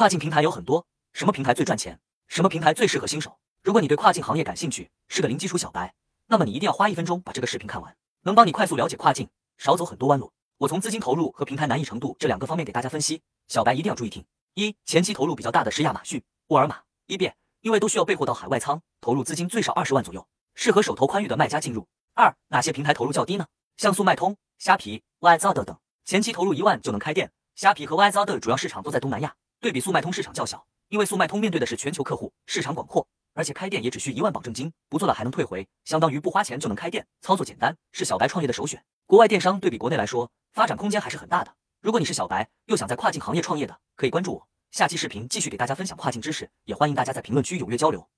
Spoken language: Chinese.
跨境平台有很多，什么平台最赚钱？什么平台最适合新手？如果你对跨境行业感兴趣，是个零基础小白，那么你一定要花一分钟把这个视频看完，能帮你快速了解跨境，少走很多弯路。我从资金投入和平台难易程度这两个方面给大家分析，小白一定要注意听。一、前期投入比较大的是亚马逊、沃尔玛、eBay，因为都需要备货到海外仓，投入资金最少二十万左右，适合手头宽裕的卖家进入。二、哪些平台投入较低呢？像速卖通、虾皮、YZD 等，前期投入一万就能开店。虾皮和 YZD 主要市场都在东南亚，对比速卖通市场较小，因为速卖通面对的是全球客户，市场广阔，而且开店也只需一万保证金，不做了还能退回，相当于不花钱就能开店，操作简单，是小白创业的首选。国外电商对比国内来说，发展空间还是很大的。如果你是小白，又想在跨境行业创业的，可以关注我，下期视频继续给大家分享跨境知识，也欢迎大家在评论区踊跃交流。